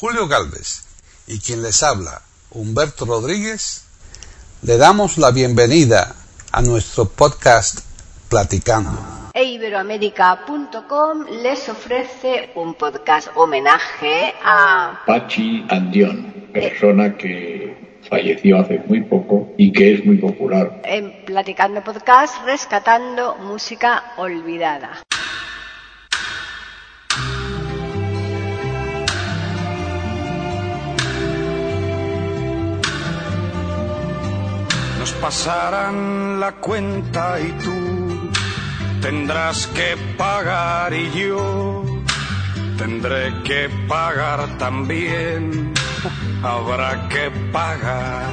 Julio Galvez y quien les habla, Humberto Rodríguez, le damos la bienvenida a nuestro podcast Platicando. E Iberoamérica.com les ofrece un podcast homenaje a Pachi Andión, persona que falleció hace muy poco y que es muy popular. En Platicando Podcast, rescatando música olvidada. Pasarán la cuenta y tú tendrás que pagar y yo tendré que pagar también. Habrá que pagar.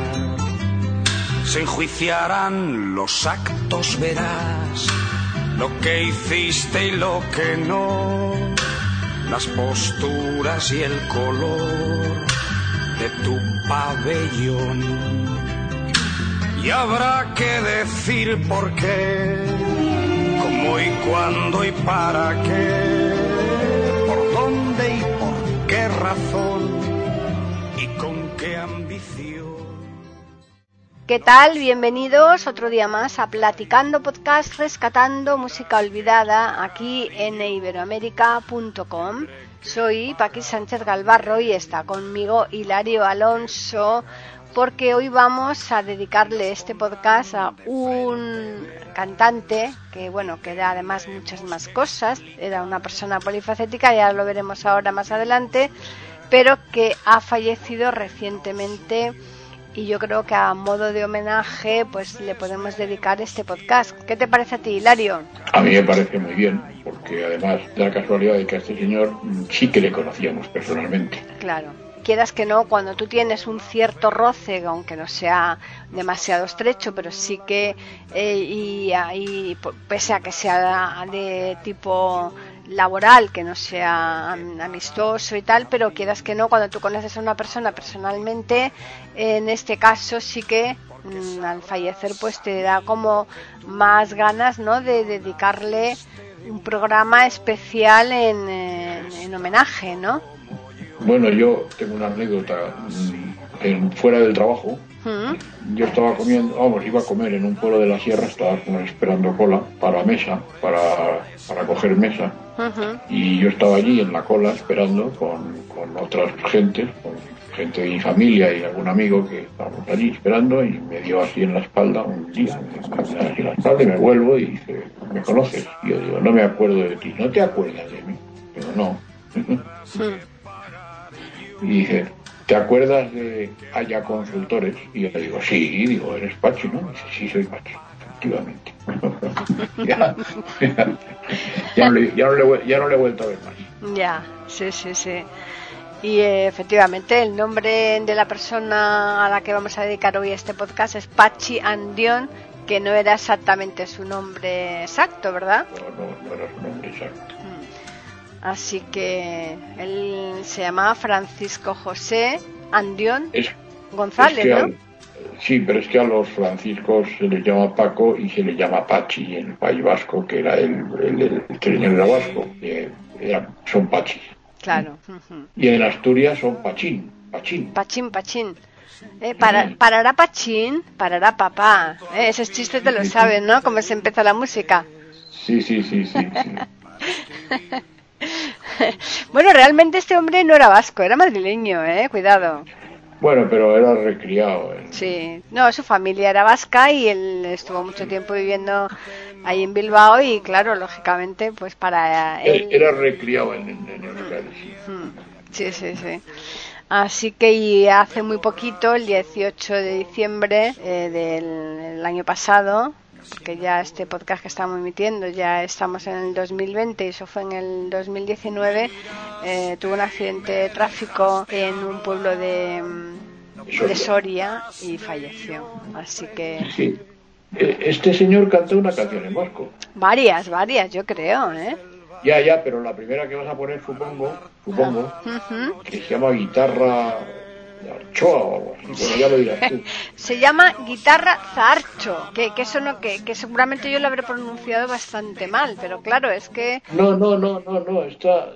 Se enjuiciarán los actos, verás lo que hiciste y lo que no, las posturas y el color de tu pabellón. Y habrá que decir por qué, cómo y cuándo y para qué, por dónde y por qué razón y con qué ambición. ¿Qué tal? Bienvenidos otro día más a Platicando Podcast Rescatando Música Olvidada aquí en iberoamérica.com. Soy Paqui Sánchez Galvarro y está conmigo Hilario Alonso porque hoy vamos a dedicarle este podcast a un cantante que bueno que da además muchas más cosas era una persona polifacética ya lo veremos ahora más adelante pero que ha fallecido recientemente y yo creo que a modo de homenaje pues le podemos dedicar este podcast. ¿Qué te parece a ti, Hilario? A mí me parece muy bien, porque además da la casualidad de que a este señor sí que le conocíamos personalmente. Claro quieras que no, cuando tú tienes un cierto roce, aunque no sea demasiado estrecho, pero sí que, eh, y, pese a que sea de tipo laboral, que no sea amistoso y tal, pero quieras que no, cuando tú conoces a una persona personalmente, en este caso sí que mm, al fallecer pues te da como más ganas, ¿no? De dedicarle un programa especial en, en homenaje, ¿no? Bueno, yo tengo una anécdota en, fuera del trabajo. Yo estaba comiendo, vamos, iba a comer en un pueblo de la sierra, estaba esperando cola para mesa, para, para coger mesa. Y yo estaba allí en la cola esperando con, con otras gentes, con gente de mi familia y algún amigo que estábamos allí esperando y me dio así en la espalda un día, me así en la espalda y me vuelvo y dice, ¿me conoces? Y yo digo, no me acuerdo de ti, ¿no te acuerdas de mí? Digo, no. y dice, ¿te acuerdas de Haya Consultores? Y yo le digo, sí, digo, eres Pachi, ¿no? Y dice, sí, soy Pachi, efectivamente. ya, ya, ya, no le, ya, no le, ya no le he vuelto a ver más. Ya, sí, sí, sí. Y eh, efectivamente el nombre de la persona a la que vamos a dedicar hoy este podcast es Pachi Andión, que no era exactamente su nombre exacto, ¿verdad? No, no, no era su nombre exacto. Así que él se llamaba Francisco José Andión Es, González, es que ¿no? al- sí, pero es que a los franciscos se les llama Paco y se les llama Pachi en el País Vasco, que era el, el, el, que vasco, era- son Pachis. Claro. Y en Asturias son Pachín, Pachín. Pachín, pachín. Eh, para, parará Pachín, parará papá. Eh, esos chistes te lo saben, ¿no? Cómo se empieza la música. Sí, sí, sí, sí. sí. Bueno, realmente este hombre no era vasco, era madrileño, ¿eh? Cuidado. Bueno, pero era recriado. en- Sí, no, su familia era vasca y él estuvo mucho tiempo viviendo ahí en Bilbao y claro, lógicamente, pues para él... Era recriado en, en, en Euskadi, sí. Sí, sí, sí. Así que y hace muy poquito, el 18 de diciembre eh, del el año pasado, porque ya este podcast que estamos emitiendo ya estamos en el 2020 y eso fue en el 2019, eh, tuvo un accidente de tráfico en un pueblo de, de Soria y falleció. Así que Sí. Eh, Este señor cantó una canción en vasco. varias, varias, yo creo, ¿eh? Ya, ya, pero la primera que vas a poner, supongo, supongo, que se llama Guitarra Bueno, ya lo dirás tú. Se llama guitarra zarcho, que, que eso no, que, que seguramente yo lo habré pronunciado bastante mal, pero claro, es que No, no, no, no, no, está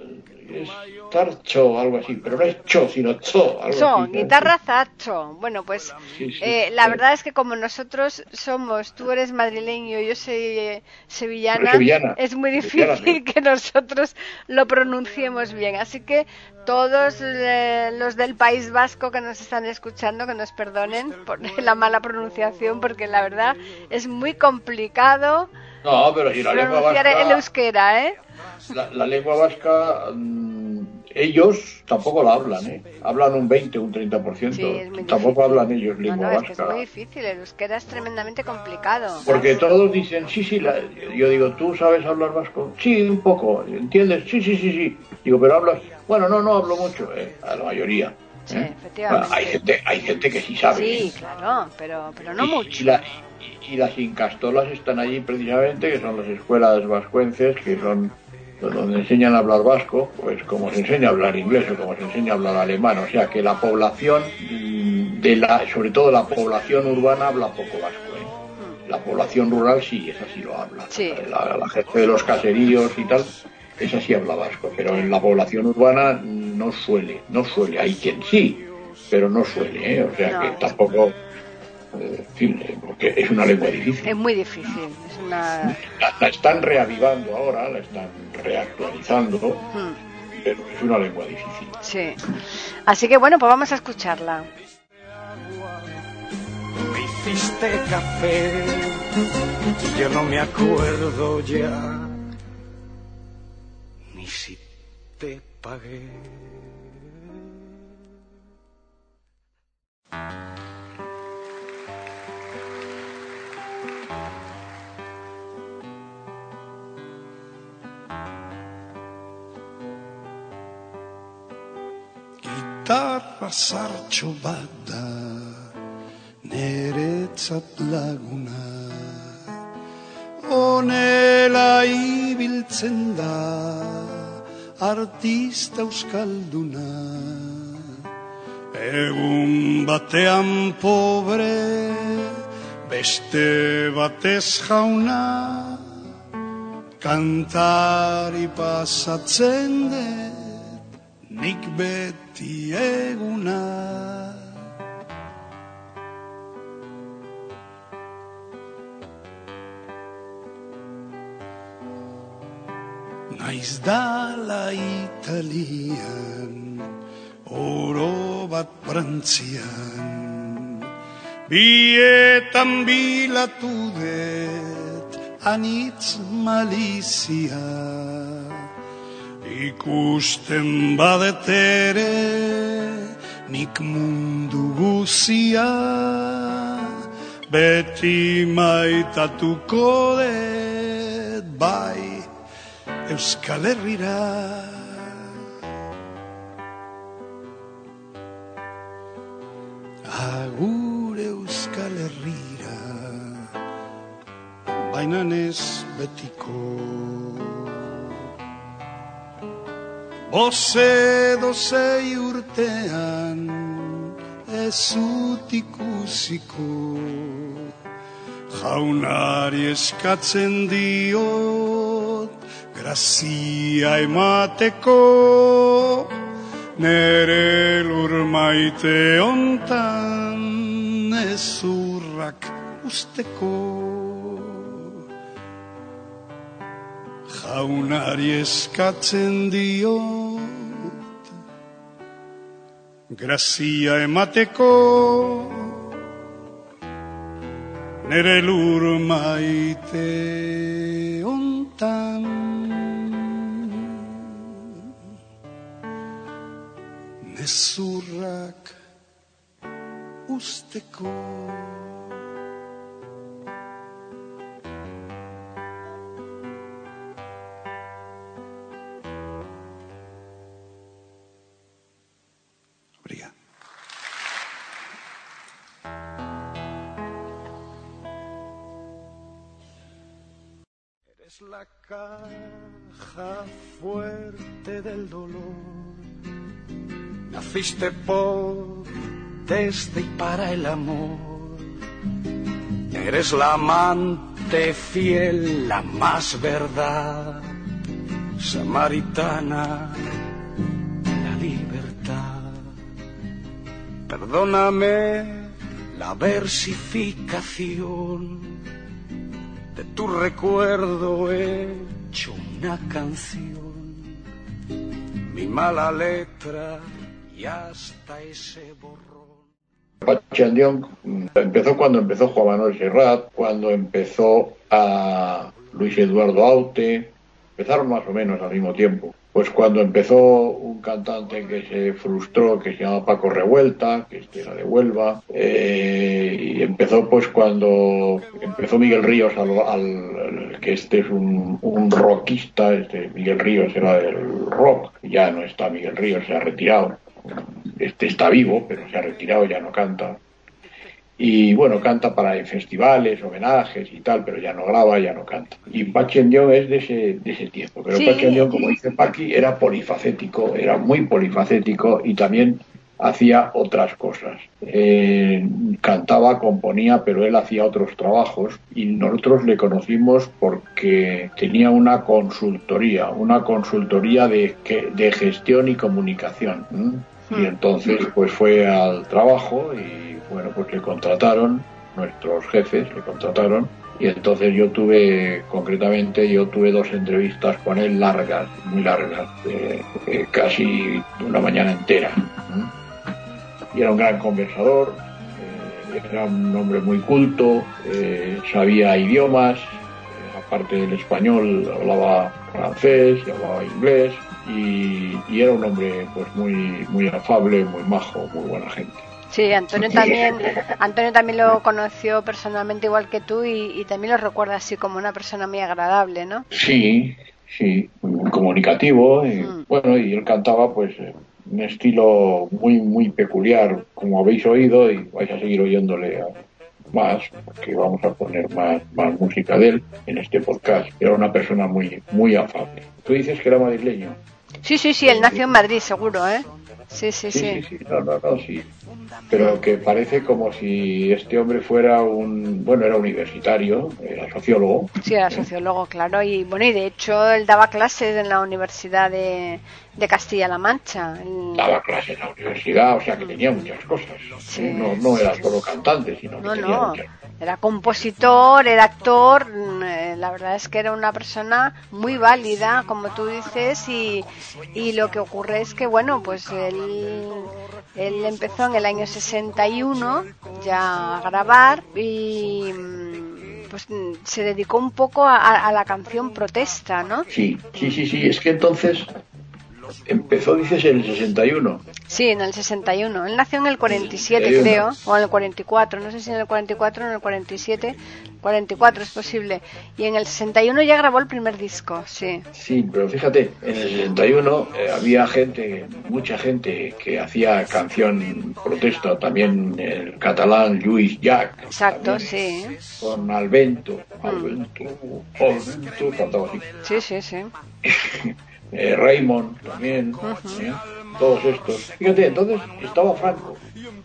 es tarcho, algo así, pero no es cho, sino cho. Algo Cho, así, guitarra zacho. Bueno, pues Sí, sí. eh, la verdad es que como nosotros somos, tú eres madrileño, yo soy eh, sevillana, es muy difícil que nosotros lo pronunciemos bien. Así que todos eh, los del País Vasco que nos están escuchando, que nos perdonen por la mala pronunciación, porque la verdad es muy complicado No, pero si la lengua pronunciar el vasca, euskera, ¿eh? la, la lengua vasca, mm, ellos tampoco la hablan, ¿eh? Hablan un 20, un 30%. Sí, tampoco hablan ellos No, lengua no, es que es vasca. muy difícil, el euskera es tremendamente complicado. Porque todos dicen, sí, sí, la- yo digo, ¿tú sabes hablar vasco? Sí, un poco, ¿entiendes? Sí, sí, sí, sí. Digo, pero hablas, bueno, no, no hablo mucho, ¿eh? a la mayoría. Sí, ¿eh? efectivamente. Bueno, hay, gente, hay gente que sí sabe. Sí, ¿eh? claro, pero, pero no Y- mucho. Y, la- y- las incastolas están allí precisamente, que son las escuelas vascuences, que son donde enseñan a hablar vasco, pues como se enseña a hablar inglés o como se enseña a hablar alemán. O sea que la población, de la, sobre todo la población urbana, habla poco vasco. ¿eh? La población rural sí, esa sí lo habla. Sí. La, la gente de los caseríos y tal, esa sí habla vasco. Pero en la población urbana no suele, no suele. Hay quien sí, pero no suele. ¿eh? O sea que tampoco en fin, eh, porque es una lengua difícil. Es muy difícil. Es una... La, la están reavivando ahora, la están reactualizando, Hmm, pero es una lengua difícil. Sí. Así que bueno, pues vamos a escucharla. Me hiciste café y yo no me acuerdo ya ni si te pagué. Gitarra sartxo bat da Neretzat laguna Honela ibiltzen da Artista euskalduna. Egun batean pobre Beste batez jauna Kantari pasatzen dut Nik beti eguna. Naiz dala Italian Oro bat Frantzian Bietan bilatu dut Anitz malizia. Ikusten badet ere Nik mundu guzia. Beti maitatuko dut Bai Euskal Herrira Baina ez betiko. Boze dozei urtean ez zut ikusiko Jaunari eskatzen diot grazia emateko. Nere lur maite ontan ez urrak usteko Jaunari eskatzen diot Grazia emateko. Nere lur maite ontan. Nezurrak usteko la caja fuerte del dolor. Naciste por, desde y para el amor. Eres la amante fiel, la más verdad, samaritana, la libertad. Perdóname la versificación tu recuerdo hecho una canción. Mi mala letra y hasta ese borrón. Pachandión empezó cuando empezó Juan Manuel Serrat, cuando empezó a Luis Eduardo Aute, empezaron más o menos al mismo tiempo. Pues cuando empezó un cantante que se frustró, que se llama Paco Revuelta, que era de Huelva, eh, y empezó pues cuando empezó Miguel Ríos, al, que este es un, un, rockista, este Miguel Ríos era del rock, ya no está Miguel Ríos, se ha retirado, este está vivo, pero se ha retirado, ya no canta. Y bueno, canta para festivales, homenajes y tal, pero ya no graba, ya no canta. Y Pachi Dion es de ese, de ese tiempo. Pero sí. Como dice Paqui, era polifacético, era muy polifacético y también hacía otras cosas. Eh, cantaba, componía, pero él hacía otros trabajos y nosotros le conocimos porque tenía una consultoría, una consultoría de, de gestión y comunicación. Y entonces pues fue al trabajo y bueno, pues le contrataron, nuestros jefes le contrataron, y entonces yo tuve, concretamente, yo tuve dos entrevistas con él largas, muy largas, casi una mañana entera. Y era un gran conversador, eh, era un hombre muy culto, eh, sabía idiomas, eh, aparte del español hablaba francés hablaba inglés, y, y, era un hombre pues muy, muy afable, muy majo, muy buena gente. Sí, Antonio también, Antonio también lo conoció personalmente igual que tú y, y, también lo recuerda así como una persona muy agradable, ¿no? Sí, sí, muy comunicativo. Y, mm. Bueno, y él cantaba pues un estilo muy, muy peculiar, como habéis oído, y vais a seguir oyéndole más, porque vamos a poner más, más música de él en este podcast. Era una persona muy, muy afable. Tú dices que era madrileño. Sí, sí, sí, él nació en Madrid, seguro, ¿eh? Sí, sí, sí. sí, sí, sí. No, no, no, sí. Pero que parece como si este hombre fuera un, bueno, era universitario, era sociólogo. Sí, era sociólogo, claro. Y bueno, y de hecho él daba clases en la Universidad de, de Castilla-La Mancha. Daba clases en la universidad, o sea que tenía muchas cosas. Sí, no, no era solo cantante, sino que no, tenía no. muchas Era compositor, era actor, eh, la verdad es que era una persona muy válida, como tú dices, y, y lo que ocurre es que, bueno, pues él, él empezó en el año 61 ya a grabar y pues se dedicó un poco a, a la canción protesta, ¿no? Sí, sí, sí, sí, es que entonces empezó, dices, en el 61. Sí, en el 61. Él nació en el 47, 61. creo, o en el 44. No sé si en el 44 o en el 47. 44 es posible. Y en el 61 ya grabó el primer disco, sí. Sí, pero fíjate, en el 61 eh, había gente, mucha gente que hacía canción protesta, también el catalán Lluís Llach. Exacto, sí. Con Alvento. Alvento, mm. Alvento, cantaba así. Sí, sí, sí. eh, Raymond también, todos estos. Fíjate, entonces estaba Franco.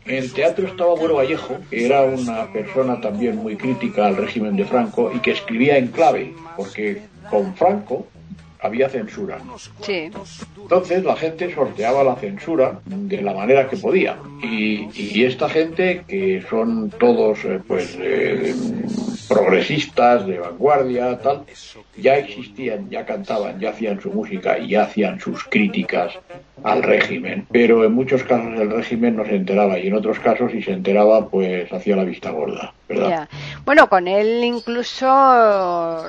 En el teatro estaba Bueno Vallejo, que era una persona también muy crítica al régimen de Franco y que escribía en clave, porque con Franco había censura. Sí. Entonces la gente sorteaba la censura de la manera que podía. Y, y esta gente, que son todos eh, pues eh, progresistas, de vanguardia, tal, ya existían, ya cantaban, ya hacían su música y ya hacían sus críticas al régimen. Pero en muchos casos el régimen no se enteraba y en otros casos si se enteraba pues hacía la vista gorda, ¿verdad? Ya. Bueno, con él incluso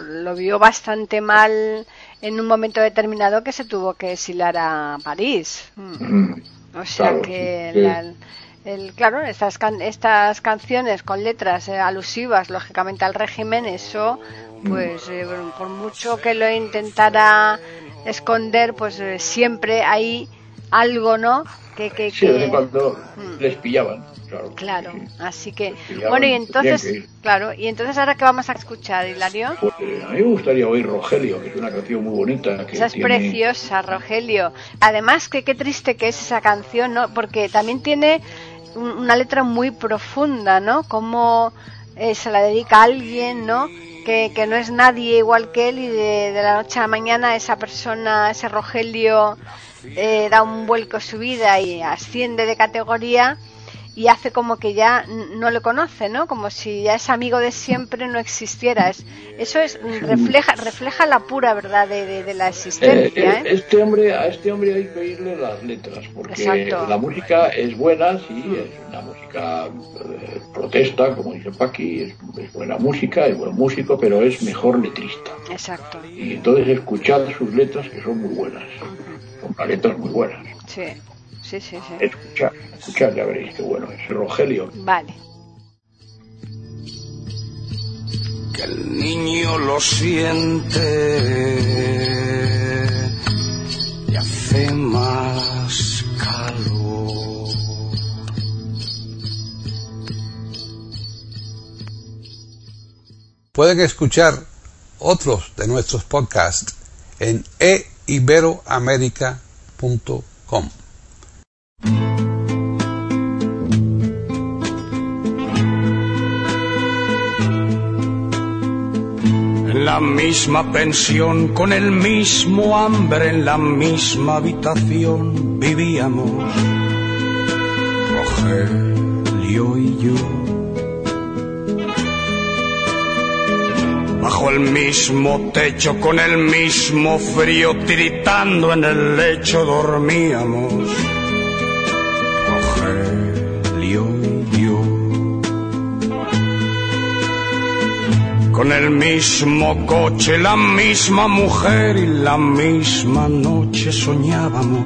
lo vio bastante mal en un momento determinado que se tuvo que exilar a París. Mm. O sea Claro, que sí. la- el, claro, estas, can- estas canciones con letras eh, alusivas, lógicamente, al régimen, eso, pues eh, por mucho que lo intentara esconder, pues eh, siempre hay algo, ¿no? Que, que, Sí, que- cuando Mm. les pillaban, claro. Claro, Sí. así que, bueno, y entonces, claro, y entonces ahora qué vamos a escuchar, Hilario? Pues, eh, a mí me gustaría oír Rogelio, que es una canción muy bonita. Que Esa es tiene- preciosa, Rogelio. Además, que qué triste que es esa canción, ¿no? Porque también tiene una letra muy profunda, ¿no? Como eh, se la dedica a alguien, ¿no? Que, que no es nadie igual que él y de, de la noche a la mañana esa persona, ese Rogelio, eh, da un vuelco a su vida y asciende de categoría y hace como que ya no le conoce, ¿no? Como si ya es amigo de siempre no existiera. eso es refleja refleja la pura verdad de, la existencia. ¿eh? Este hombre a este hombre hay que oírle las letras porque la música es buena, sí, es una música protesta, como dice Paqui, es, es, buena música, es buen músico, pero es mejor letrista. Exacto. Y entonces escuchad sus letras que son muy buenas, son letras muy buenas. Sí. Sí, sí, sí. Escuchad, escuchad, ya veréis qué bueno es. Rogelio. Vale. Que el niño lo siente y hace más calor. Pueden escuchar otros de nuestros podcasts en eiberoamerica.com. En la misma pensión, con el mismo hambre, en la misma habitación vivíamos Rogelio y yo. Bajo el mismo techo, con el mismo frío, tiritando en el lecho dormíamos. Con el mismo coche, la misma mujer y la misma noche soñábamos.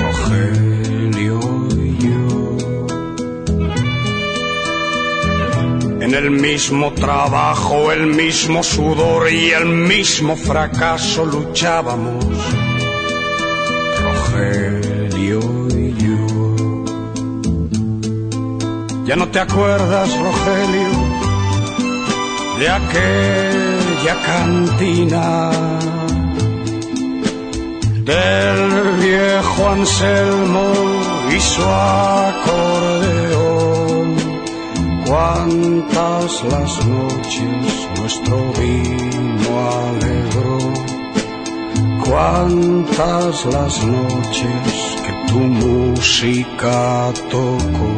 Rogelio y yo. En el mismo trabajo, el mismo sudor y el mismo fracaso luchábamos. Rogelio y yo. ¿Ya no te acuerdas, Rogelio? De aquella cantina del viejo Anselmo y su acordeón. Cuántas las noches nuestro vino alegró, cuántas las noches que tu música tocó.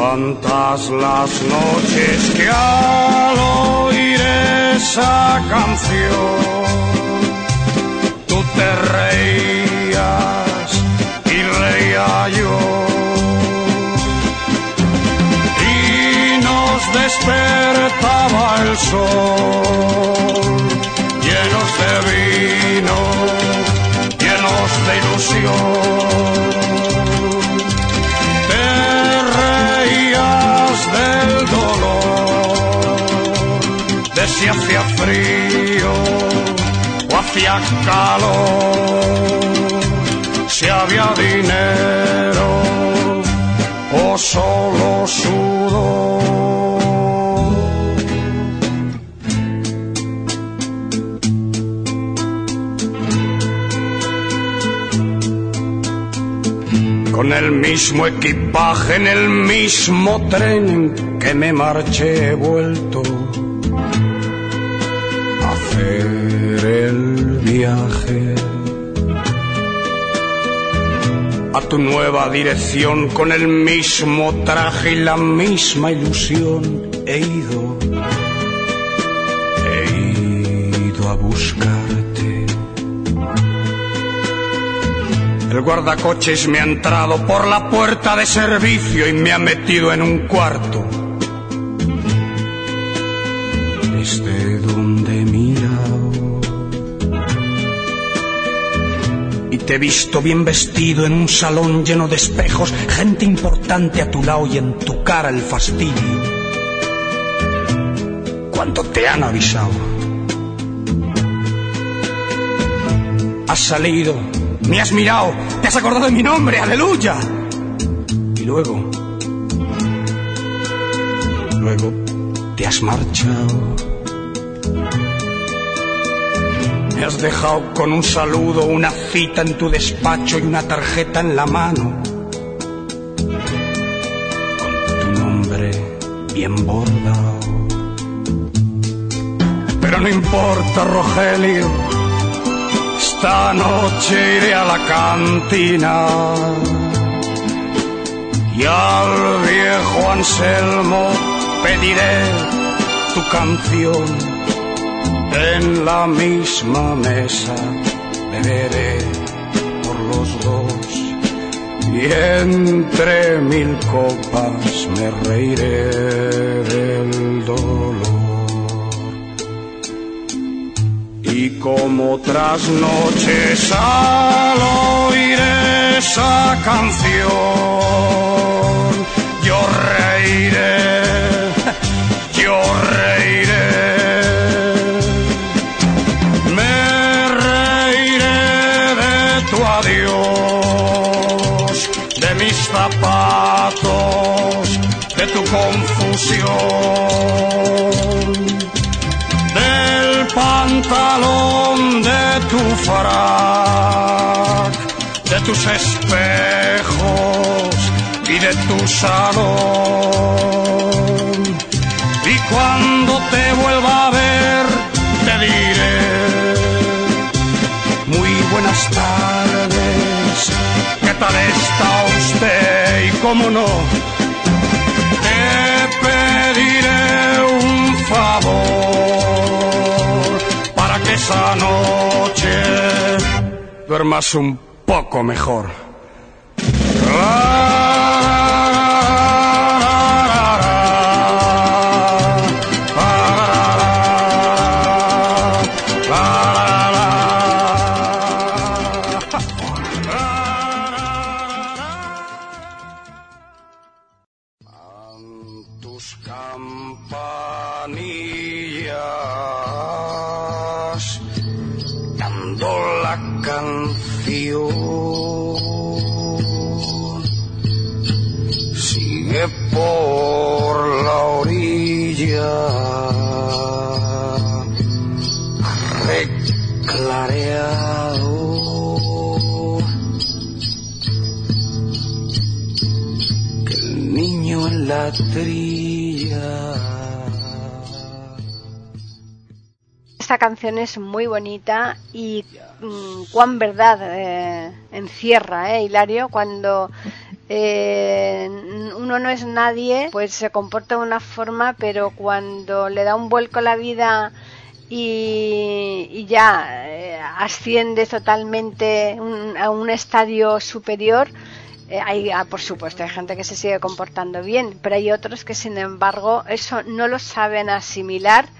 Cuántas las noches que al oír esa canción tú te reías y reía yo. Y nos despertaba el sol, llenos de vino, llenos de ilusión si hacía frío o hacía calor, si había dinero o solo sudor. con el mismo equipaje en el mismo tren que me marché vuelto a tu nueva dirección con el mismo traje y la misma ilusión he ido he ido a buscar El guardacoches me ha entrado por la puerta de servicio y me ha metido en un cuarto. Te he visto bien vestido en un salón lleno de espejos, gente importante a tu lado y en tu cara el fastidio. Cuando te han avisado. Has salido me has mirado, te has acordado de mi nombre, aleluya. Y luego, luego te has marchado. Me has dejado con un saludo, una cita en tu despacho y una tarjeta en la mano. Con tu nombre bien bordado. Pero no importa, Rogelio Esta noche iré a la cantina y al viejo Anselmo pediré tu canción en la misma mesa beberé por los dos y entre mil copas me reiré del dolor. Y como otras noches al oír esa canción, yo reiré, yo reiré. Adiós, de mis zapatos, de tu confusión del pantalón de tu frac, de tus espejos y de tu salón. Esa noche duermas un poco mejor. tus canción es muy bonita y mm, cuán verdad eh, encierra, ¿eh, Hilario? Cuando eh, uno no es nadie, pues se comporta de una forma, pero cuando le da un vuelco la vida y, y ya asciende totalmente un- a un estadio superior, hay, ah, por supuesto, hay gente que se sigue comportando bien, pero hay otros que, sin embargo, eso no lo saben asimilar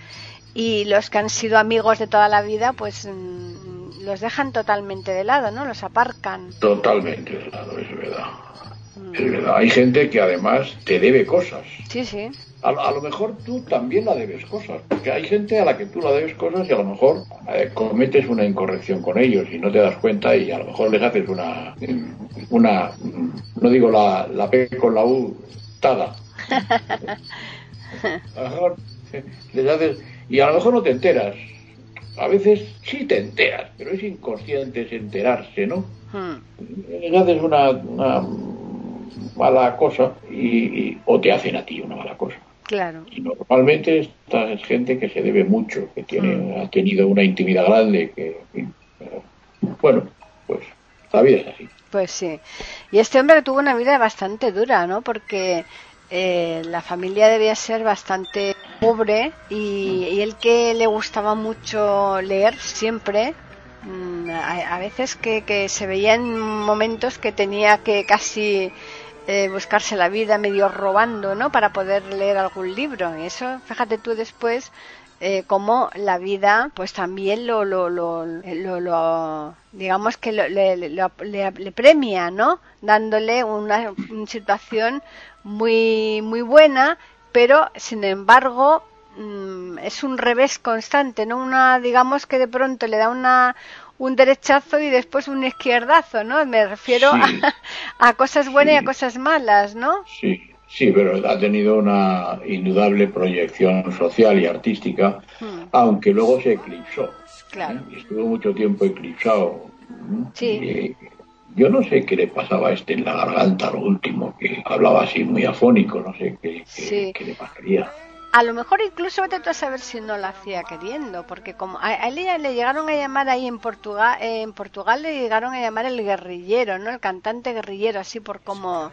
y los que han sido amigos de toda la vida, pues mm, los dejan totalmente de lado, ¿no? Los aparcan. Totalmente de lado, es verdad. Es verdad. Hay gente que además te debe cosas. Sí, sí. A, a lo mejor tú también la debes cosas, porque hay gente a la que tú la debes cosas y a lo mejor eh, cometes una incorrección con ellos y no te das cuenta y a lo mejor les haces una, una no digo la, la P con la U, tada. A lo mejor les haces, y a lo mejor no te enteras. A veces sí te enteras, pero es inconsciente es enterarse, ¿no? Hmm. Les haces una, una mala cosa y, y- o te hacen a ti una mala cosa. Claro. Y normalmente esta es gente que se debe mucho, que tiene, ha tenido una intimidad grande, que, pero, bueno, pues la vida es así. Pues sí. Y este hombre tuvo una vida bastante dura, ¿no? Porque eh, la familia debía ser bastante pobre y, él que le gustaba mucho leer siempre, mm, a, a veces que, que se veía en momentos que tenía que casi eh, buscarse la vida medio robando, ¿no? Para poder leer algún libro. Y eso, fíjate tú después, eh, cómo la vida pues también lo, lo, lo, lo- lo- digamos que lo- le, le- lo- le- premia no dándole una, una situación muy muy buena pero sin embargo mm, es un revés constante no una digamos que de pronto le da una un derechazo y después un izquierdazo no me refiero Sí. a, a cosas buenas y a cosas malas no Sí, sí, pero ha tenido una indudable proyección social y artística, Hmm. aunque luego se eclipsó. Claro. ¿eh? Y Estuvo mucho tiempo eclipsado. ¿eh? Sí. Yo no sé qué le pasaba a este en la garganta, lo último, que hablaba así muy afónico, no sé qué, qué- Sí. qué le pasaría. a lo mejor incluso vete tú a saber si no lo hacía queriendo, porque como a, él le llegaron a llamar ahí en Portugal, en Portugal le llegaron a llamar el guerrillero, ¿no? El cantante guerrillero, así por como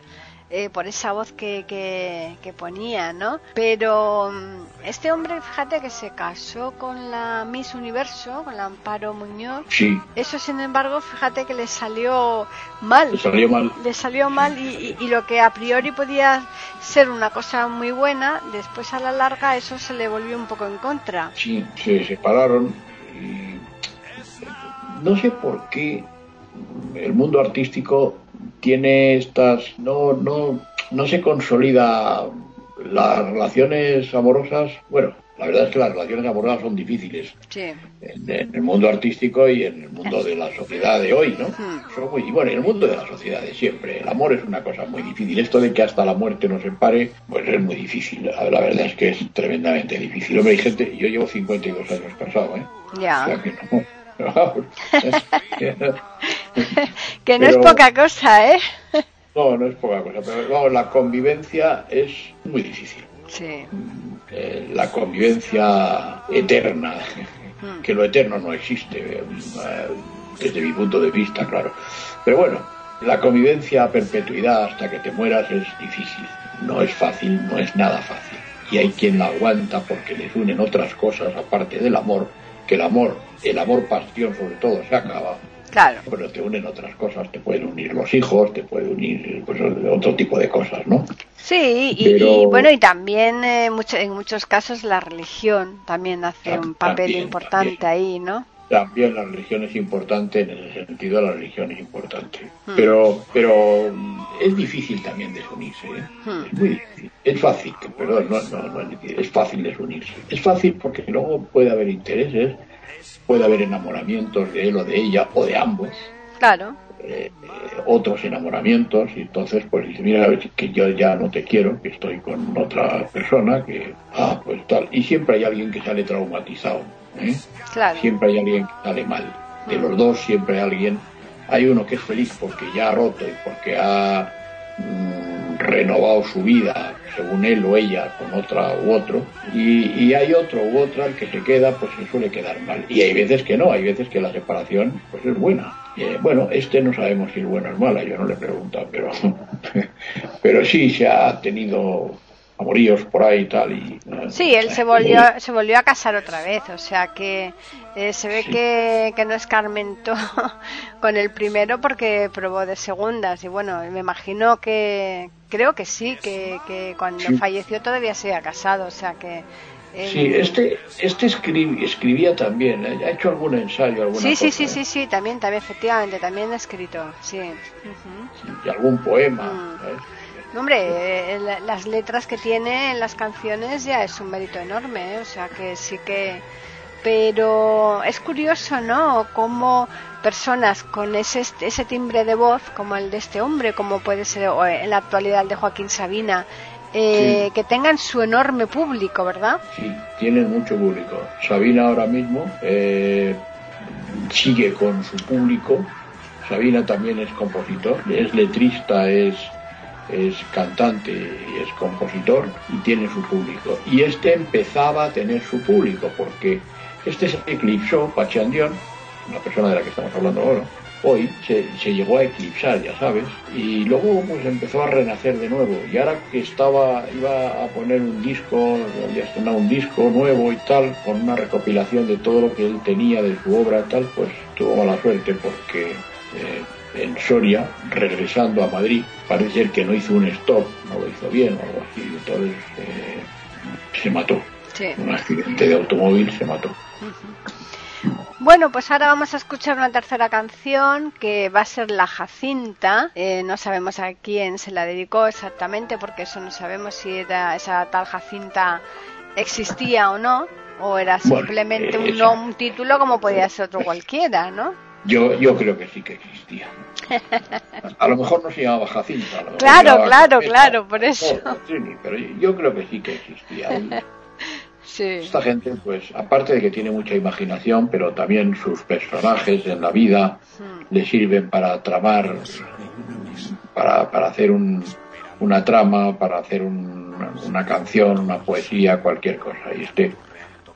eh, por esa voz que, que, ponía, ¿no? Pero mm, este hombre, fíjate que se casó con la Miss Universo, con la Amparo Muñoz. Sí. Eso, sin embargo, fíjate que le salió mal. Le salió mal. Le salió mal y, y, lo que a priori podía ser una cosa muy buena, después a la larga eso se le volvió un poco en contra. Sí, se separaron y no sé por qué el mundo artístico tiene estas no no no se consolida las relaciones amorosas bueno la verdad es que las relaciones amorosas son difíciles en, el mundo artístico y en el mundo de la sociedad de hoy, ¿no? Son muy, bueno, en el mundo de la sociedad de siempre. El amor es una cosa muy difícil. Esto de que hasta la muerte nos separe, pues es muy difícil. La, verdad es que es tremendamente difícil. Hombre, hay gente, yo llevo 52 años casado, ¿eh? Ya. O sea que no, que no es poca cosa, ¿eh? No, no es poca cosa, pero vamos, la convivencia es muy difícil. Sí. Eh, la convivencia eterna, hmm. que lo eterno no existe, eh, desde mi punto de vista, claro. Pero bueno, la convivencia a perpetuidad hasta que te mueras es difícil, no es fácil, no es nada fácil. Y hay quien la aguanta porque les unen otras cosas aparte del amor que el amor, el amor pasión sobre todo, se acaba. Claro. Pero te unen otras cosas, te pueden unir los hijos, te puede unir pues, otro tipo de cosas, ¿no? Sí, y, bueno, y también eh, en muchos casos la religión también hace un papel importante ahí, ¿no? También la religión es importante, en ese sentido la religión es importante. Hmm. Pero, pero mm, es difícil también desunirse, ¿eh? Hmm. Es muy difícil. Es fácil, perdón, no, no, no es difícil, es fácil desunirse. Es fácil porque luego puede haber intereses, puede haber enamoramientos de él o de ella o de ambos. Claro. Eh, otros enamoramientos y entonces pues dice mira que yo ya no te quiero que estoy con otra persona que ah pues tal y siempre hay alguien que sale traumatizado ¿eh? Siempre hay alguien que sale mal. De los dos siempre hay alguien. Hay uno que es feliz porque ya ha roto y porque ha mm, renovado su vida, según él o ella, con otra u otro. Y, hay otro u otra el que se queda, pues se suele quedar mal. Y hay veces que no, hay veces que la separación pues es buena. Eh, bueno, este no sabemos si es buena o es mala, yo no le pregunto, pero, pero sí se ha tenido amoríos por ahí y tal. Y, sí, él se volvió, se volvió a casar otra vez, o sea que eh, se ve que, que, no escarmentó con el primero porque probó de segundas y bueno, me imagino que, creo que sí, que, que cuando falleció todavía se había casado, o sea que... Sí, este, este escribía también, ¿eh? ha hecho algún ensayo, alguna sí, sí, sí, sí, sí, también, también, efectivamente, también ha escrito, sí. Y algún poema. Mm. Hombre, eh, las letras que tiene en las canciones ya es un mérito enorme, ¿eh? o sea que sí que... Pero es curioso, ¿no? Cómo personas con ese, ese timbre de voz, como el de este hombre, como puede ser en la actualidad el de Joaquín Sabina, eh, que tengan su enorme público, ¿verdad? Sí, tienen mucho público. Sabina ahora mismo sigue con su público. Sabina también es compositor, es letrista, es es cantante y es compositor y tiene su público. Y este empezaba a tener su público porque este se eclipsó, Pachandión, una persona de la que estamos hablando ahora, hoy se, se, llegó a eclipsar, ya sabes, y luego pues empezó a renacer de nuevo. Y ahora que estaba, iba a poner un disco, había estrenado un disco nuevo y tal, con una recopilación de todo lo que él tenía de su obra y tal, pues tuvo mala suerte porque eh, en Soria, regresando a Madrid, parece ser que no hizo un stop, no lo hizo bien o algo así, entonces eh, se mató. Un accidente de automóvil se mató. Bueno, pues ahora vamos a escuchar una tercera canción que va a ser La Jacinta. Eh, no sabemos a quién se la dedicó exactamente porque eso no sabemos si era esa tal Jacinta existía o no, o era simplemente un, un título como podía ser otro cualquiera, ¿no? Yo, yo creo que sí que existía. A lo mejor no se llamaba Jacinta. claro, claro, claro, por eso. pero yo creo que sí que existía. Esta gente, pues, aparte de que tiene mucha imaginación, pero también sus personajes en la vida hmm. le sirven para tramar, para, para hacer un, una trama, para hacer un, una, canción, una poesía, cualquier cosa. Y este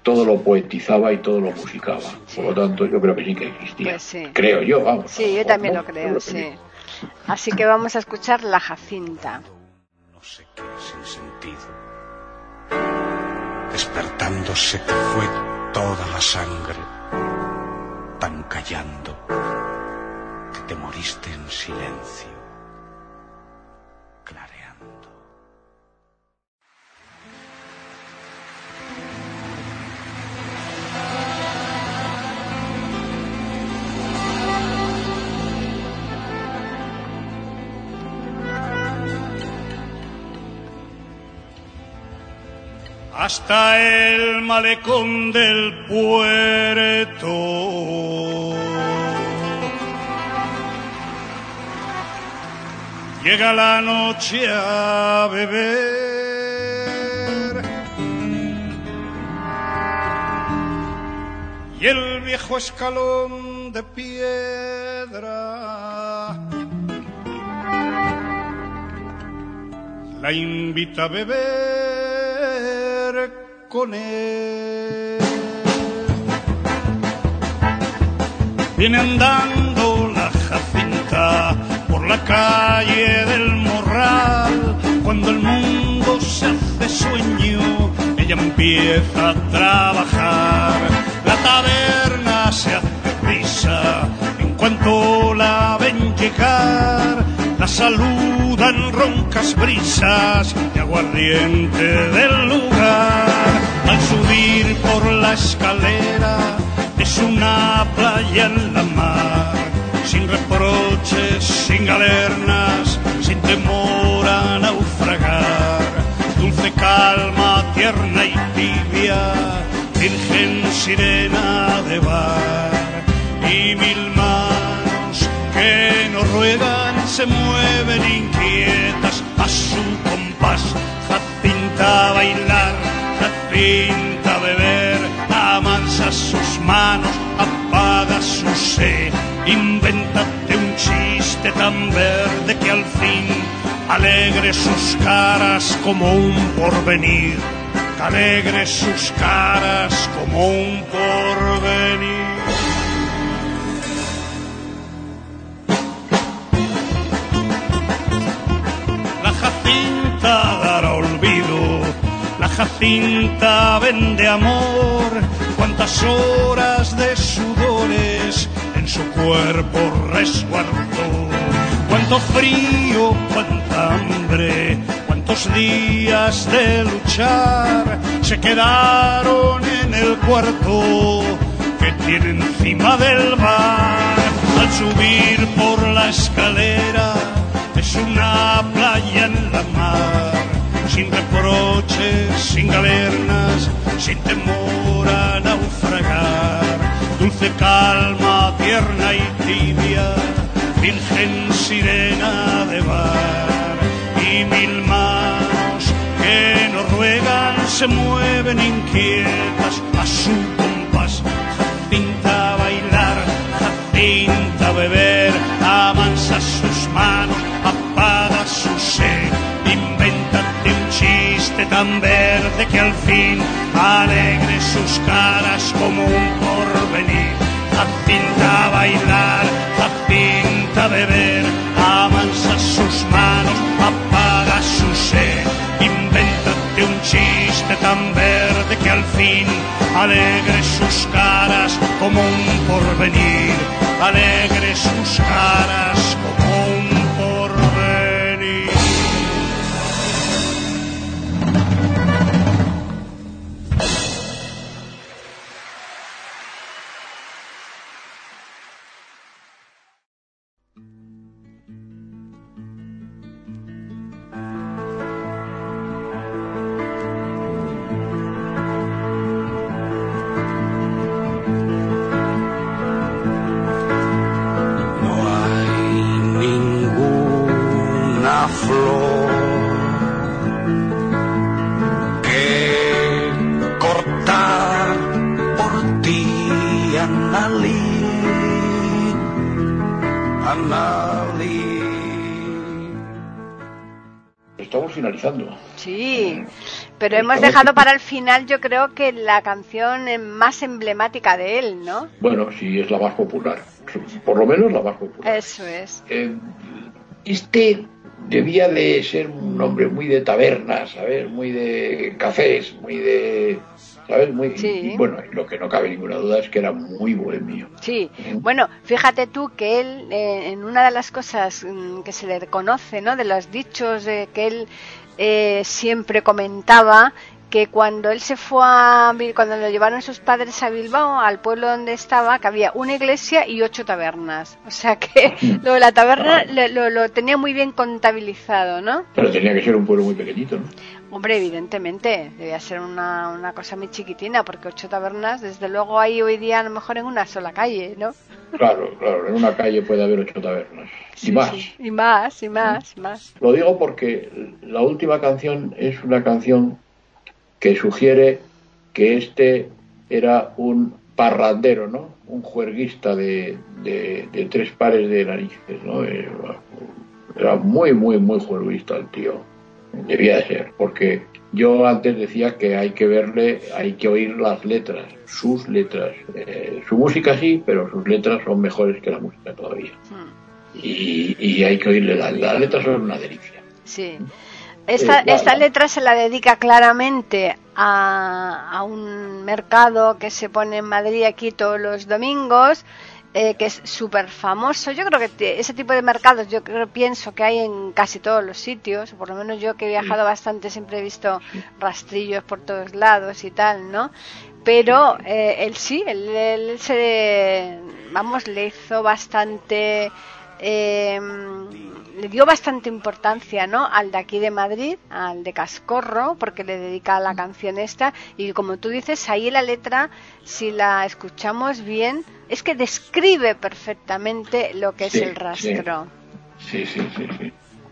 todo lo poetizaba y todo lo musicaba. Por lo tanto, yo creo que sí que existía. Pues creo yo, vamos. Sí, yo también lo creo, sí. Así que vamos a escuchar La Jacinta. No sé qué, sin sentido. Despertándose que fue toda la sangre, tan callando, que te moriste en silencio. Hasta el malecón del puerto. Llega la noche a beber. Y el viejo escalón de piedra. La invita a beber con él. Viene andando la Jacinta por la calle del Morral. Cuando el mundo se hace sueño, ella empieza a trabajar. La taberna se hace prisa en cuanto la ven llegar. La saludan roncas brisas de aguardiente del lugar al subir por la escalera es una playa en la mar, sin reproches, sin galernas, sin temor a naufragar, dulce calma, tierna y tibia, virgen sirena de bar, y mil manos que nos ruegan se mueven inquietas a su compás, Jacinta bailar pinta beber, amansa sus manos, apaga su sed, invéntate un chiste tan verde que al fin alegre sus caras como un porvenir, alegre sus caras como un porvenir. Jacinta vende amor, cuántas horas de sudores en su cuerpo resguardó, cuánto frío, cuánta hambre, cuántos días de luchar se quedaron en el cuarto que tiene encima del bar. Al subir por la escalera es una playa en la mar sin reproches, sin galernas, sin temor a naufragar. Dulce calma, tierna y tibia, virgen sirena de bar. Y mil manos que nos ruegan se mueven inquietas a su compás. Jacinta bailar, Jacinta beber, tan verde que al fin alegre sus caras como un porvenir. Jacinta a bailar, Jacinta a beber, amansa sus manos, apaga su sed. Invéntate un chiste tan verde que al fin alegre sus caras como un porvenir. Alegre sus caras como un Estamos finalizando. Sí, pero hemos dejado para el final yo creo que la canción más emblemática de él, ¿no? Bueno, sí, es la más popular, por lo menos la más popular. Eso es. Eh, este debía de ser un hombre muy de tabernas, ¿sabes? Muy de cafés, muy de ¿sabes? Muy, y, bueno, lo que no cabe ninguna duda es que era muy bohemio. Sí, bueno, fíjate tú que él, eh, en una de las cosas mm, que se le reconoce, ¿no? De los dichos que él eh, siempre comentaba, que cuando él se fue a cuando lo llevaron sus padres a Bilbao al pueblo donde estaba que había una iglesia y ocho tabernas o sea que lo de la taberna lo, lo, tenía muy bien contabilizado no pero tenía que ser un pueblo muy pequeñito ¿no? Hombre evidentemente debía ser una, una cosa muy chiquitina porque ocho tabernas desde luego hay hoy día a lo mejor en una sola calle no Claro, claro, en una calle puede haber ocho tabernas. y más. y más, y más, y más. Lo digo porque la última canción es una canción que sugiere que este era un parrandero, ¿no? Un juerguista de, de, tres pares de narices, ¿no? Eh, era muy, muy, muy juerguista el tío. Debía de ser, porque yo antes decía que hay que verle, hay que oír las letras, sus letras. Eh, su música sí, pero sus letras son mejores que la música todavía. Hmm. Y, hay que oírle, las, las letras son una delicia. Sí. Esta, esta letra se la dedica claramente a, un mercado que se pone en Madrid aquí todos los domingos, eh, que es súper famoso. Yo creo que ese tipo de mercados, yo creo, pienso que hay en casi todos los sitios, por lo menos yo que he viajado bastante siempre he visto rastrillos por todos lados y tal, ¿no? Pero eh, él sí, él, él, se, vamos, le hizo bastante... Eh, le dio bastante importancia ¿no? al de aquí de Madrid, al de Cascorro, porque le dedica la canción esta. Y como tú dices, ahí la letra, si la escuchamos bien, es que describe perfectamente lo que es el rastro. Sí. sí, sí, sí,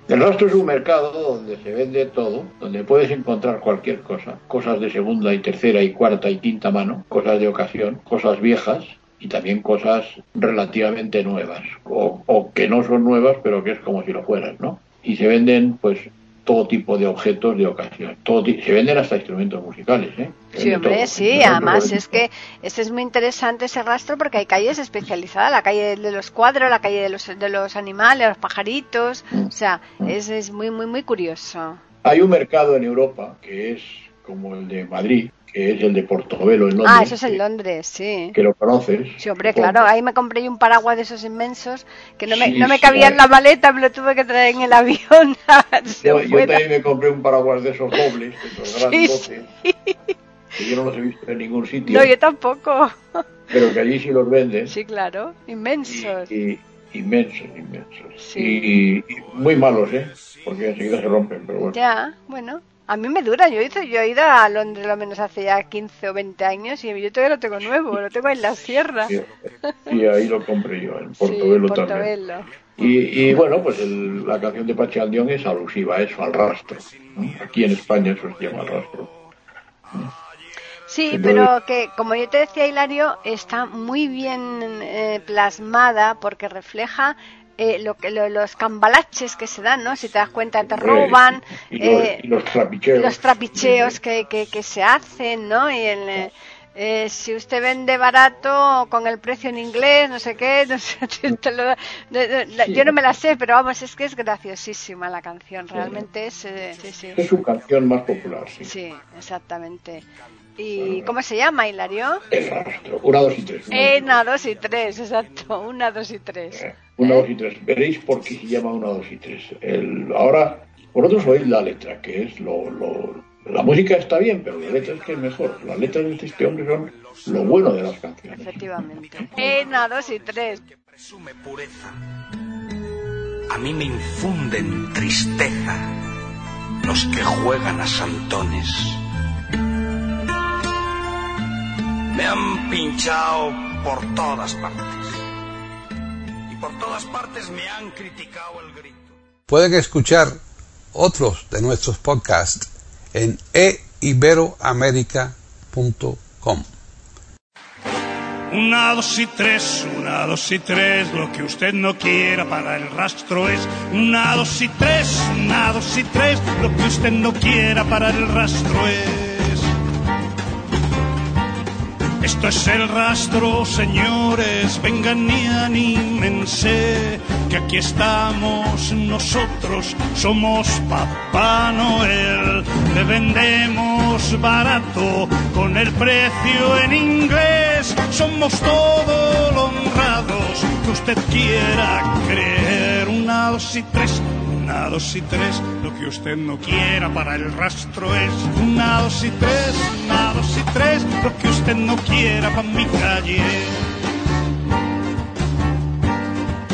El rastro es un mercado donde se vende todo, donde puedes encontrar cualquier cosa, cosas de segunda y tercera y cuarta y quinta mano, cosas de ocasión, cosas viejas, y también cosas relativamente nuevas o, que no son nuevas pero que es como si lo fueran, ¿no? Y se venden pues todo tipo de objetos de ocasión. Todo, se venden hasta instrumentos musicales, ¿eh? Sí, hombre, sí. Además es que este es muy interesante ese rastro porque hay calles especializadas, la calle de los cuadros, la calle de los, de los animales, los pajaritos. O sea, es, es muy, muy, muy curioso. Hay un mercado en Europa que es como el de Madrid, que es el de Portobelo en Londres. Ah, eso es en Londres, sí. Que lo conoces. Sí, hombre, claro. Ahí me compré un paraguas de esos inmensos que no me, no me cabía en la maleta, me lo tuve que traer en el avión. yo, yo, también me compré un paraguas de esos dobles, de esos grandes, que yo no los he visto en ningún sitio. No, yo tampoco. Pero que allí sí los venden. Sí, claro, inmensos. Y, inmensos, inmensos. Sí. Y, y, muy malos, ¿eh? Porque enseguida se rompen, pero bueno. Ya, bueno. A mí me dura, yo, hice, yo he ido a Londres lo menos hace ya 15 o 20 años y yo todavía lo tengo nuevo, lo tengo en la sierra. Y ahí lo compré yo, en Portobelo, también. Y, bueno, pues la canción de Pachi Aldión es alusiva a eso, al rastro. Aquí en España eso se llama rastro. Sí, pero que como yo te decía Hilario, está muy bien eh, plasmada porque refleja eh, lo que los cambalaches que se dan, ¿no? Si te das cuenta te roban y, eh, los, trapicheos, los trapicheos que, que, se hacen, ¿no? Y el, eh, si usted vende barato con el precio en inglés, no sé qué, no sé, yo no me la sé, pero vamos, es que es graciosísima la canción, realmente es... Es su canción más popular, sí. Sí, exactamente. ¿Y cómo se llama, Hilario? El rastro. Una, dos y tres. Una, dos y tres, exacto. Una, dos y tres. Eh, una, dos y tres. Veréis por qué se llama una, dos y tres. El, ahora, vosotros oíd la letra, que es lo, lo, La música está bien, pero la letra es que es mejor. Las letras de este hombre son lo bueno de las canciones. Efectivamente. Una, dos y tres. Que presume pureza. A mí me infunden tristeza los que juegan a santones Me han pinchado por todas partes. Y por todas partes me han criticado el grito. Pueden escuchar otros de nuestros podcasts en eiberoamerica.com. Una, dos y tres, una, dos y tres, lo que usted no quiera para el rastro es. Una, dos y tres, una, dos y tres, lo que usted no quiera para el rastro es. Esto es el rastro, señores, vengan y anímense, que aquí estamos nosotros, somos Papá Noel, le vendemos barato con el precio en inglés, somos todos los honrados que usted quiera creer, una, dos y tres una, dos y tres, lo que usted no quiera para el rastro es. Una, dos y tres, una, dos y tres, lo que usted no quiera para mi calle.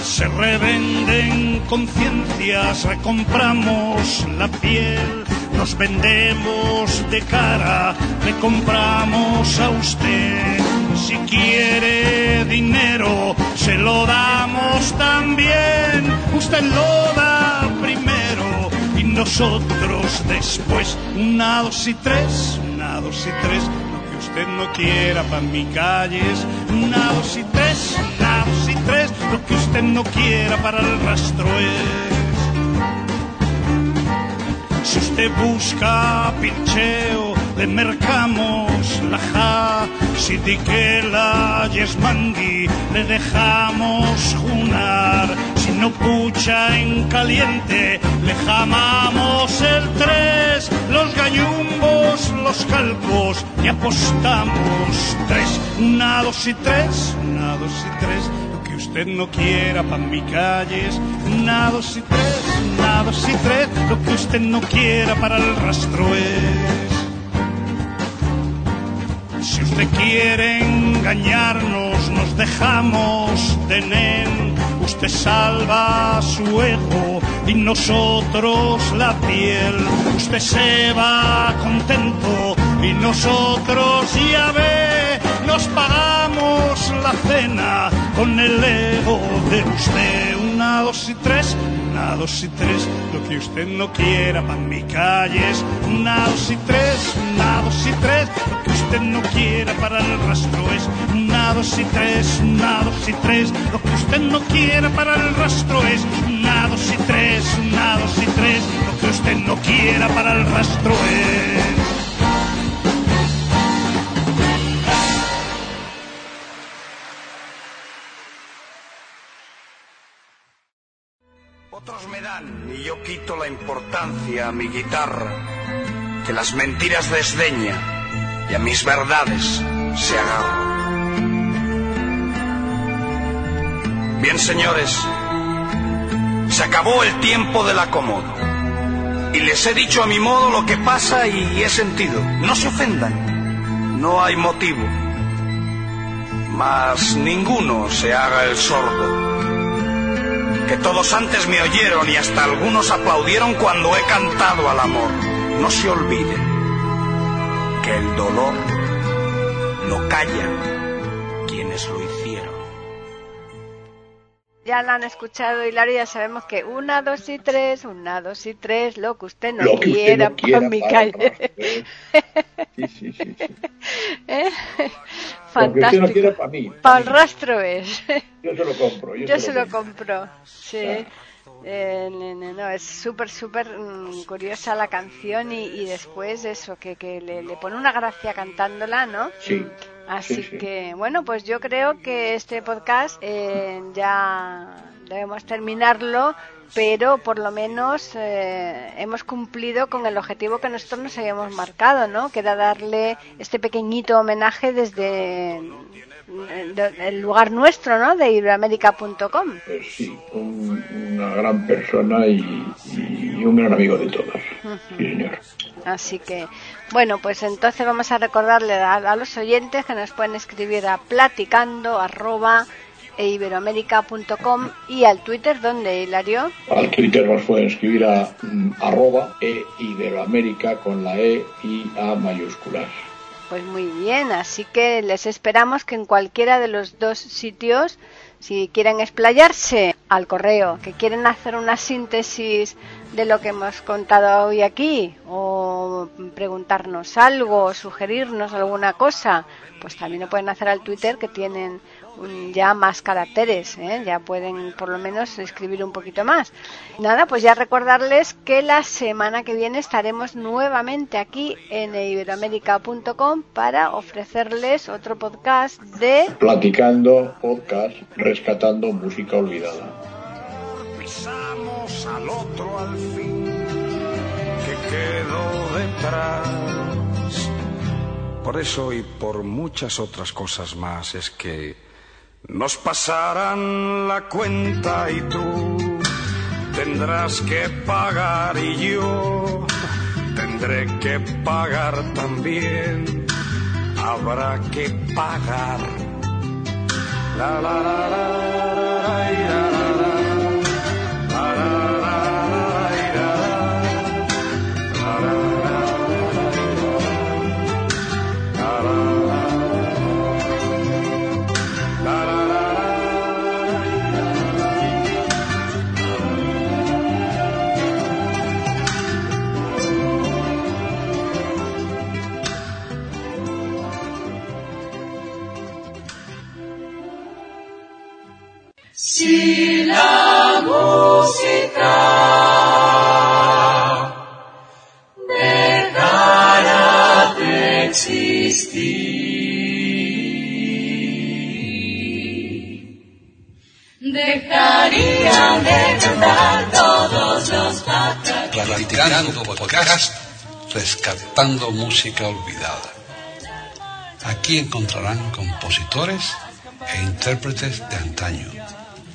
Se revenden conciencias, recompramos la piel, nos vendemos de cara, le compramos a usted. Si quiere dinero, se lo damos también. Usted lo da nosotros después. Una, dos y tres, una, dos y tres. Lo que usted no quiera para mi calle es una, dos y tres, una, dos y tres. Lo que usted no quiera para el rastro es. Si usted busca pincheo, le mercamos la ja. Si di que la yesmangui, le dejamos junar. No pucha en caliente, le jamamos el tres. Los gallumbos, los calcos, y apostamos tres. Una, dos y tres, una, dos y tres que usted no quiera pa' mi calles. Una, dos y tres, una, dos y tres, lo que usted no quiera para el rastro es. Si usted quiere engañarnos, nos dejamos de. Usted salva su ego y nosotros la piel. Usted se va contento y nosotros ya ve, nos pagamos la cena con el ego de usted. Una, dos y tres, una, dos y tres, lo que usted no quiera pa' mi calles. Una, dos y tres, una, dos y tres, lo que usted no quiera para el rastro es. Una, dos y tres, una, dos y tres, lo que usted no quiera para el rastro es. Una, dos y tres, una, dos y tres, lo que usted no quiera para el rastro es. Me dan y yo quito la importancia a mi guitarra, que las mentiras desdeña y a mis verdades se agarra. Bien, señores, se acabó el tiempo del acomodo. Y les he dicho a mi modo lo que pasa y he sentido. No se ofendan, no hay motivo. Mas ninguno se haga el sordo que todos antes me oyeron y hasta algunos aplaudieron cuando he cantado al amor. No se olviden que el dolor lo callan Ya la han escuchado, Hilario, ya sabemos que una, dos y tres, una, dos y tres, lo que usted no Lo que usted quiera, no quiera mi para calle. Sí, sí, sí, sí. ¿Eh? Lo que usted no Fantástico. quiera para mí. Para el rastro es. Yo se lo compro. Yo, Yo se lo compro, sí. Eh, no, es súper, súper mm, curiosa la canción y, y después eso, que, que le, le pone una gracia cantándola, ¿no? Sí. Así sí, sí. que, bueno, pues yo creo que este podcast eh, ya debemos terminarlo, pero por lo menos eh, hemos cumplido con el objetivo que nosotros nos habíamos marcado, ¿no? Que era darle este pequeñito homenaje desde de- el lugar nuestro, ¿no? De iberoamérica.com. Pues sí, un- una gran persona y, y un gran amigo de todos. Sí, señor. Así que, bueno, pues entonces vamos a recordarle a, a los oyentes que nos pueden escribir a platicando arroba e iberoamérica.com y al Twitter donde Hilario. Al Twitter nos pueden escribir a mm, arroba e Iberoamérica con la E y A mayúsculas. Pues muy bien, así que les esperamos que en cualquiera de los dos sitios, si quieren explayarse al correo, que quieren hacer una síntesis de lo que hemos contado hoy aquí o preguntarnos algo, sugerirnos alguna cosa, pues también lo pueden hacer al Twitter que tienen ya más caracteres, ¿eh? ya pueden por lo menos escribir un poquito más. Nada, pues ya recordarles que la semana que viene estaremos nuevamente aquí en iberoamérica.com para ofrecerles otro podcast de Platicando Podcast, Rescatando Música Olvidada. Pisamos al otro al fin, que quedó detrás. Por eso y por muchas otras cosas más es que nos pasarán la cuenta y tú tendrás que pagar y yo tendré que pagar también. Habrá que pagar. La la la la música dejara de existir, dejarían de cantar todos los. Platicando podcast, rescatando música olvidada. Aquí encontrarán compositores e intérpretes de antaño.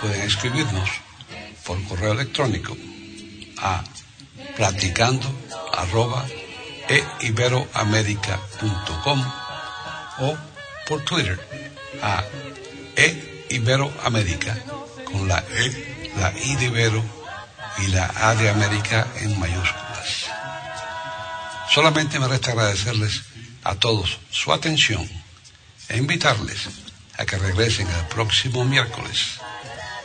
Pueden escribirnos por correo electrónico a platicando arroba e iberoamerica.com o por Twitter a e iberoamerica con la e, la i de Ibero y la a de América en mayúsculas. Solamente me resta agradecerles a todos su atención e invitarles a que regresen el próximo miércoles